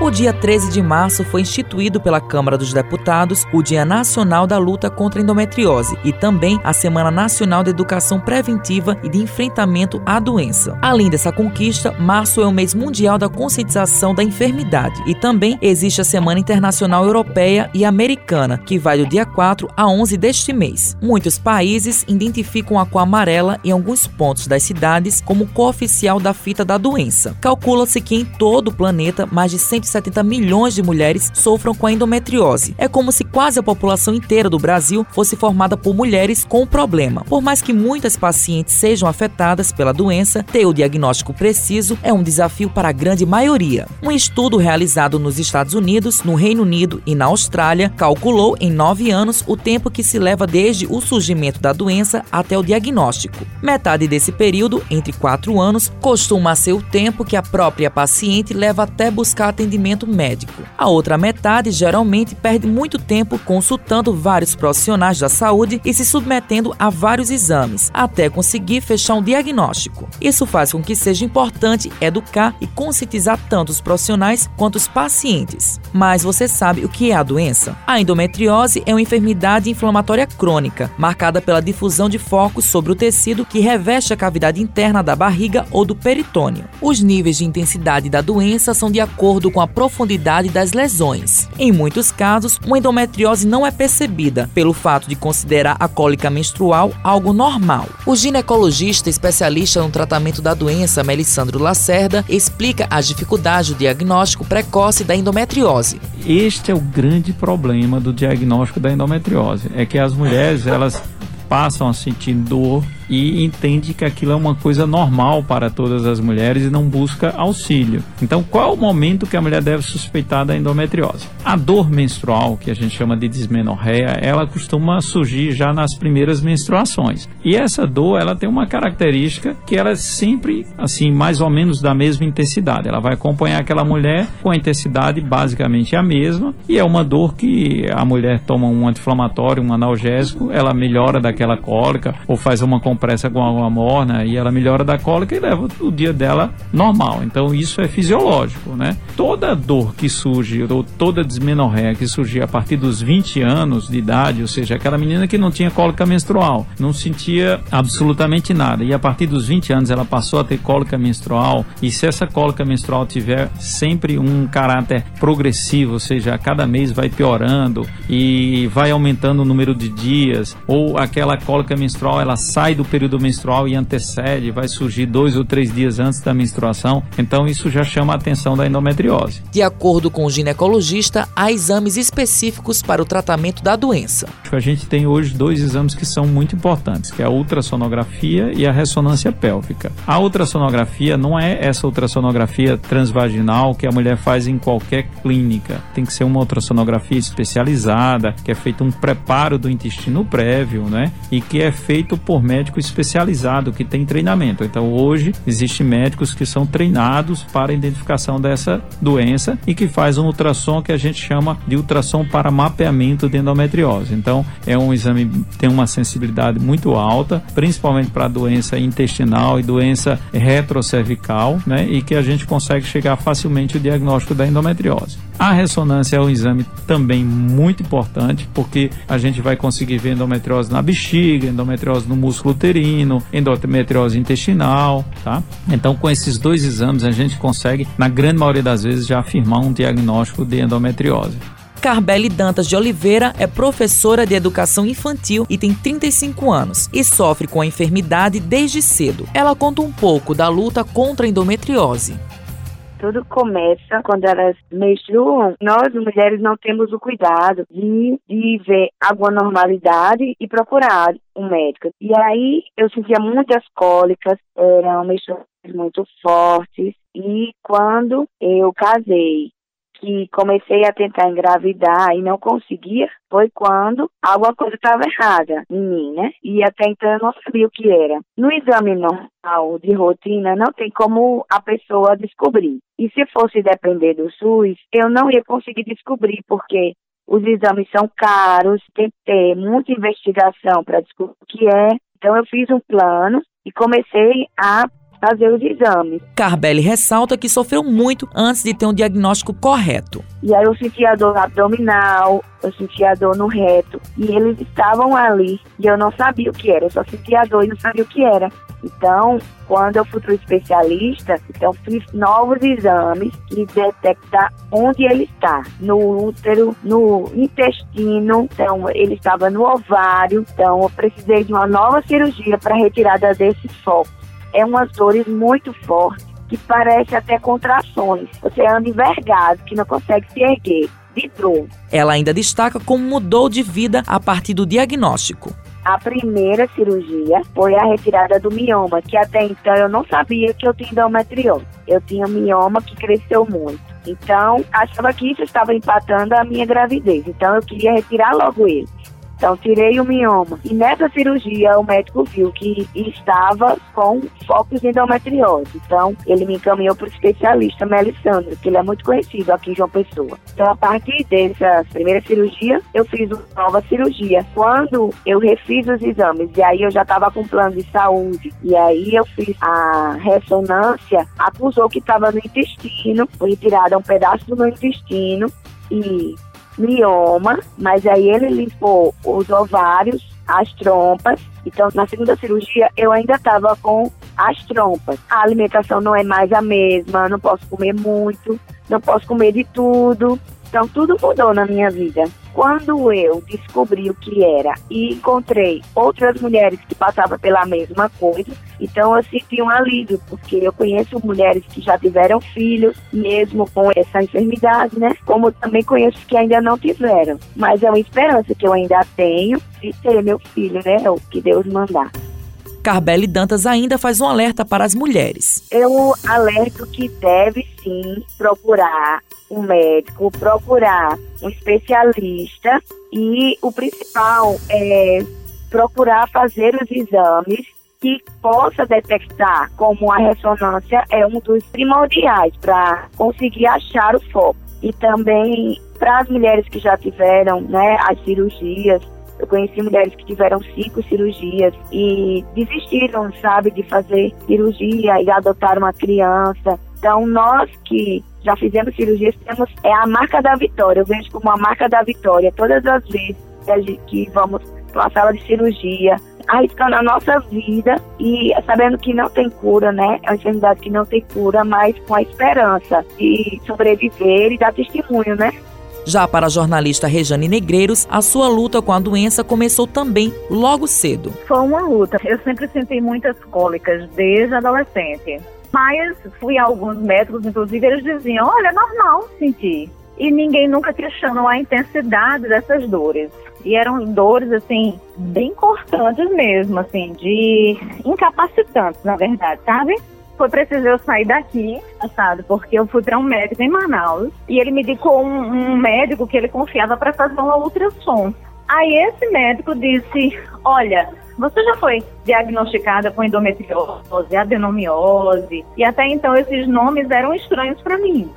O dia 13 de março foi instituído pela Câmara dos Deputados o Dia Nacional da Luta contra a Endometriose e também a Semana Nacional de Educação Preventiva e de Enfrentamento à Doença. Além dessa conquista, março é o mês mundial da conscientização da enfermidade e também existe a Semana Internacional Europeia e Americana, que vai do dia 4 a 11 deste mês. Muitos países identificam a cor amarela em alguns pontos das cidades como cooficial da fita da doença. Calcula-se que em todo o planeta mais de 170 milhões de mulheres sofram com a endometriose. É como se quase a população inteira do Brasil fosse formada por mulheres com o problema. Por mais que muitas pacientes sejam afetadas pela doença, ter o diagnóstico preciso é um desafio para a grande maioria. Um estudo realizado nos Estados Unidos, no Reino Unido e na Austrália calculou em nove anos o tempo que se leva desde o surgimento da doença até o diagnóstico. Metade desse período, entre quatro anos, costuma ser o tempo que a própria paciente leva até buscar atendimento médico. A outra metade geralmente perde muito tempo consultando vários profissionais da saúde e se submetendo a vários exames, até conseguir fechar um diagnóstico. Isso faz com que seja importante educar e conscientizar tanto os profissionais quanto os pacientes. Mas você sabe o que é a doença? A endometriose é uma enfermidade inflamatória crônica, marcada pela difusão de focos sobre o tecido que reveste a cavidade interna da barriga ou do peritônio. Os níveis de intensidade da doença são de acordo com a profundidade das lesões. Em muitos casos, uma endometriose não é percebida pelo fato de considerar a cólica menstrual algo normal. O ginecologista especialista no tratamento da doença, Melissandro Lacerda, explica as dificuldades do diagnóstico precoce da endometriose. Este é o grande problema do diagnóstico da endometriose, é que as mulheres elas passam a sentir dor e entende que aquilo é uma coisa normal para todas as mulheres e não busca auxílio. Então, qual é o momento que a mulher deve suspeitar da endometriose? A dor menstrual, que a gente chama de dismenorreia, ela costuma surgir já nas primeiras menstruações. E essa dor, ela tem uma característica que ela é sempre, assim, mais ou menos da mesma intensidade. Ela vai acompanhar aquela mulher com a intensidade basicamente a mesma e é uma dor que a mulher toma um anti-inflamatório, um analgésico, ela melhora daquela cólica ou faz uma compressa com água morna e ela melhora da cólica e leva o dia dela normal. Então isso é fisiológico, né? Toda dor que surge, ou toda dismenorreia que surgir a partir dos 20 anos de idade, ou seja, aquela menina que não tinha cólica menstrual, não sentia absolutamente nada, e a partir dos 20 anos ela passou a ter cólica menstrual, e se essa cólica menstrual tiver sempre um caráter progressivo, ou seja, a cada mês vai piorando e vai aumentando o número de dias, ou aquela cólica menstrual ela sai do do período menstrual e antecede, vai surgir dois ou três dias antes da menstruação, então isso já chama a atenção da endometriose. De acordo com o ginecologista, há exames específicos para o tratamento da doença. A gente tem hoje dois exames que são muito importantes, que é a ultrassonografia e a ressonância pélvica. A ultrassonografia não é essa ultrassonografia transvaginal que a mulher faz em qualquer clínica. Tem que ser uma ultrassonografia especializada, que é feito um preparo do intestino prévio, né? E que é feito por médicos médico especializado que tem treinamento. Então hoje existem médicos que são treinados para a identificação dessa doença e que faz um ultrassom que a gente chama de ultrassom para mapeamento de endometriose. Então é um exame que tem uma sensibilidade muito alta, principalmente para doença intestinal e doença retrocervical, né? E que a gente consegue chegar facilmente ao diagnóstico da endometriose. A ressonância é um exame também muito importante, porque a gente vai conseguir ver endometriose na bexiga, endometriose no músculo uterino, endometriose intestinal, tá? Então, com esses dois exames, a gente consegue, na grande maioria das vezes, já afirmar um diagnóstico de endometriose. Carbele Dantas de Oliveira é professora de educação infantil e tem 35 anos e sofre com a enfermidade desde cedo. Ela conta um pouco da luta contra a endometriose tudo começa quando elas menstruam. Nós, mulheres, não temos o cuidado de, de ver alguma normalidade e procurar um médico. E aí eu sentia muitas cólicas, eram menstruações muito fortes. E quando eu casei que comecei a tentar engravidar e não conseguia foi quando alguma coisa estava errada em mim, né? E até então eu não sabia o que era. No exame normal de rotina, não tem como a pessoa descobrir. E se fosse depender do SUS, eu não ia conseguir descobrir, porque os exames são caros, tem que ter muita investigação para descobrir o que é. Então eu fiz um plano e comecei a fazer os exames. Carbelli ressalta que sofreu muito antes de ter um diagnóstico correto. E aí eu sentia dor abdominal, eu sentia dor no reto, e eles estavam ali, e eu não sabia o que era, eu só sentia dor e não sabia o que era. Então, quando eu fui para o especialista, então fiz novos exames que detectar onde ele está, no útero, no intestino, então ele estava no ovário, então eu precisei de uma nova cirurgia para retirada desse foco. É umas dores muito fortes que parece até contrações. Você anda envergado, que não consegue se erguer. De dor. Ela ainda destaca como mudou de vida a partir do diagnóstico. A primeira cirurgia foi a retirada do mioma, que até então eu não sabia que eu tinha endometriose. Eu tinha mioma que cresceu muito. Então, achava que isso estava empatando a minha gravidez. Então, eu queria retirar logo ele. Então, tirei o mioma. E nessa cirurgia, o médico viu que estava com focos de endometriose. Então, ele me encaminhou para o especialista Melissandro, que ele é muito conhecido aqui em João Pessoa. Então, a partir dessa primeira cirurgia, eu fiz uma nova cirurgia. Quando eu refiz os exames, e aí eu já estava com plano de saúde, e aí eu fiz a ressonância, acusou que estava no intestino, foi retirado um pedaço do meu intestino, e mioma, mas aí ele limpou os ovários, as trompas. Então, na segunda cirurgia, eu ainda estava com as trompas. A alimentação não é mais a mesma, não posso comer muito, não posso comer de tudo. Então, tudo mudou na minha vida. Quando eu descobri o que era e encontrei outras mulheres que passavam pela mesma coisa, então eu senti um alívio, porque eu conheço mulheres que já tiveram filhos, mesmo com essa enfermidade, né? Como também conheço que ainda não tiveram. Mas é uma esperança que eu ainda tenho de ter meu filho, né? O que Deus mandar. Carbele Dantas ainda faz um alerta para as mulheres. Eu alerto que deve sim procurar um médico, procurar um especialista e o principal é procurar fazer os exames que possa detectar como a ressonância é um dos primordiais para conseguir achar o foco. E também para as mulheres que já tiveram né, as cirurgias, eu conheci mulheres que tiveram cinco cirurgias e desistiram, sabe, de fazer cirurgia e adotar uma criança. Então, nós que já fizemos cirurgias, temos é a marca da vitória. Eu vejo como a marca da vitória todas as vezes que vamos para uma sala de cirurgia, arriscando a nossa vida e sabendo que não tem cura, né? É uma enfermidade que não tem cura, mas com a esperança de sobreviver e dar testemunho, né? Já para a jornalista Rejane Negreiros, a sua luta com a doença começou também logo cedo. Foi uma luta. Eu sempre senti muitas cólicas desde adolescente. Mas fui a alguns médicos, inclusive, eles diziam: olha, é normal sentir. E ninguém nunca questionou a intensidade dessas dores. E eram dores, assim, bem cortantes mesmo, assim, de incapacitantes, na verdade, sabe? Foi preciso eu sair daqui, sabe? Porque eu fui para um médico em Manaus e ele me indicou um, um médico que ele confiava para fazer uma ultrassom. Aí esse médico disse: Olha, você já foi diagnosticada com endometriose, adenomiose, e até então esses nomes eram estranhos para mim.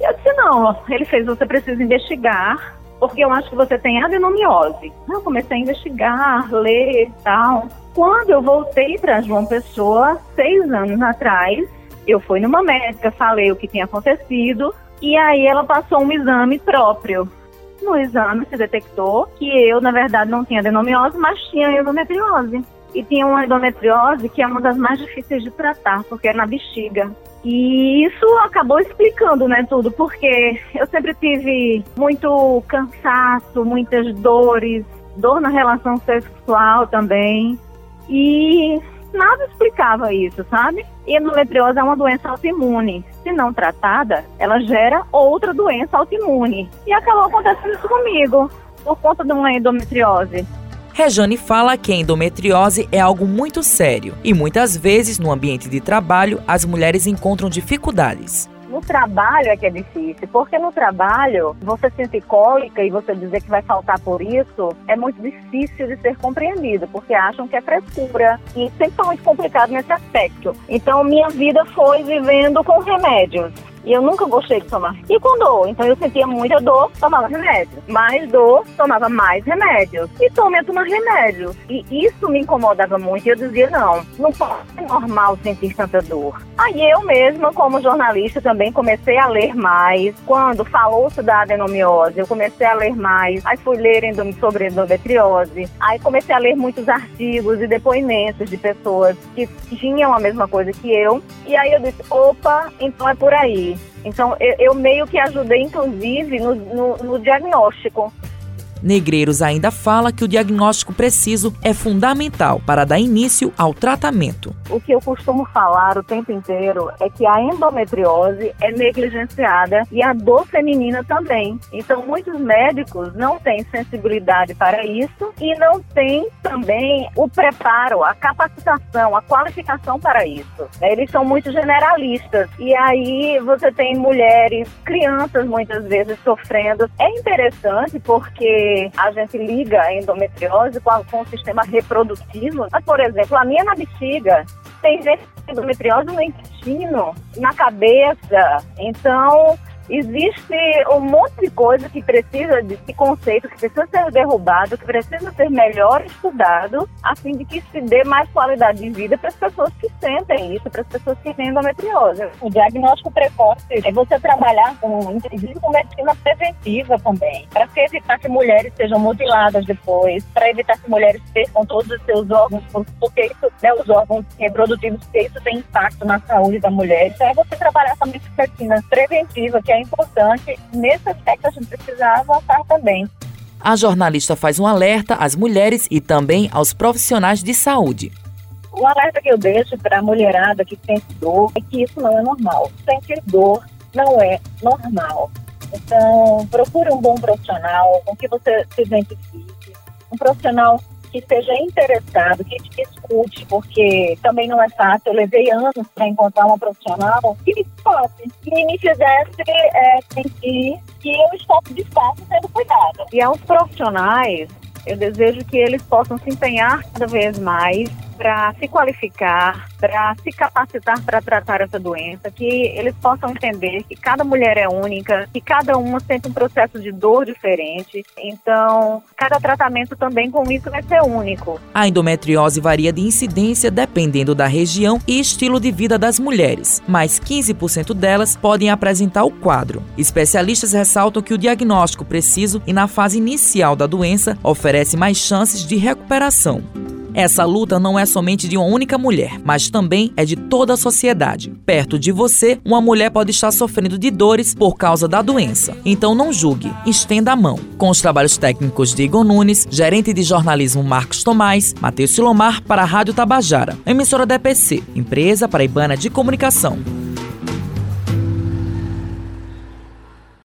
E eu disse: Não, ele fez, você precisa investigar, porque eu acho que você tem adenomiose. Eu comecei a investigar, ler e tal. Quando eu voltei para João Pessoa, seis anos atrás, eu fui numa médica, falei o que tinha acontecido, e aí ela passou um exame próprio. No exame se detectou que eu, na verdade, não tinha adenomiose, mas tinha endometriose. E tinha uma endometriose que é uma das mais difíceis de tratar, porque é na bexiga. E isso acabou explicando, né, tudo, porque eu sempre tive muito cansaço, muitas dores, dor na relação sexual também. E nada explicava isso, sabe? E endometriose é uma doença autoimune. Se não tratada, ela gera outra doença autoimune. E acabou acontecendo isso comigo, por conta de uma endometriose. Rejane fala que a endometriose é algo muito sério e muitas vezes no ambiente de trabalho as mulheres encontram dificuldades. No trabalho é que é difícil, porque no trabalho você sentir cólica e você dizer que vai faltar por isso é muito difícil de ser compreendido, porque acham que é frescura e sempre foi muito complicado nesse aspecto. Então minha vida foi vivendo com remédios E eu nunca gostei de tomar. E com dor. Então eu sentia muita dor, tomava remédio. Mais dor, tomava mais remédios. E tomei a tomar remédio. E isso me incomodava muito. E eu dizia, não, não pode ser normal sentir tanta dor. Aí eu mesma, como jornalista, também comecei a ler mais. Quando falou-se da adenomiose, eu comecei a ler mais. Aí fui ler sobre endometriose. Aí comecei a ler muitos artigos e depoimentos de pessoas que tinham a mesma coisa que eu. E aí eu disse, opa, então é por aí. Então eu, eu meio que ajudei, inclusive, no, no, no diagnóstico. Negreiros ainda fala que o diagnóstico preciso é fundamental para dar início ao tratamento. O que eu costumo falar o tempo inteiro é que a endometriose é negligenciada e a dor feminina também. Então, muitos médicos não têm sensibilidade para isso e não têm também o preparo, a capacitação, a qualificação para isso. Eles são muito generalistas e aí você tem mulheres, crianças muitas vezes sofrendo. É interessante porque a gente liga a endometriose com, a, com o sistema reprodutivo. Mas, por exemplo, a minha na bexiga tem gente com endometriose no intestino, na cabeça. Então, existe um monte de coisa que precisa de, de conceito que precisa ser derrubado, que precisa ser melhor estudado, a fim de que se dê mais qualidade de vida para as pessoas que sentem isso, para as pessoas que têm endometriose. O diagnóstico precoce é você trabalhar com, inclusive com medicina preventiva também, para evitar que mulheres sejam mutiladas depois, para evitar que mulheres percam todos os seus órgãos, porque isso, né, os órgãos reprodutivos, porque isso tem impacto na saúde da mulher. Então é você trabalhar com medicina preventiva, que é importante. Nesse aspecto, a gente precisa avançar também. A jornalista faz um alerta às mulheres e também aos profissionais de saúde. O alerta que eu deixo para a mulherada que sente dor é que isso não é normal. Sentir dor não é normal. Então, procure um bom profissional com que você se identifique. Um profissional que esteja interessado, que te escute, porque também não é fácil. Eu levei anos para encontrar uma profissional que me escute, que me fizesse é, sentir que eu estou de fato sendo cuidada. E aos profissionais, eu desejo que eles possam se empenhar cada vez mais para se qualificar, para se capacitar para tratar essa doença, que eles possam entender que cada mulher é única, que cada uma sente um processo de dor diferente. Então, cada tratamento também com isso vai ser único. A endometriose varia de incidência dependendo da região e estilo de vida das mulheres, mas 15% delas podem apresentar o quadro. Especialistas ressaltam que o diagnóstico preciso e na fase inicial da doença oferece mais chances de recuperação. Essa luta não é somente de uma única mulher, mas também é de toda a sociedade. Perto de você, uma mulher pode estar sofrendo de dores por causa da doença. Então não julgue, estenda a mão. Com os trabalhos técnicos de Igor Nunes, gerente de jornalismo Marcos Tomás, Matheus Silomar para a Rádio Tabajara, emissora da EPC, empresa paraibana de comunicação.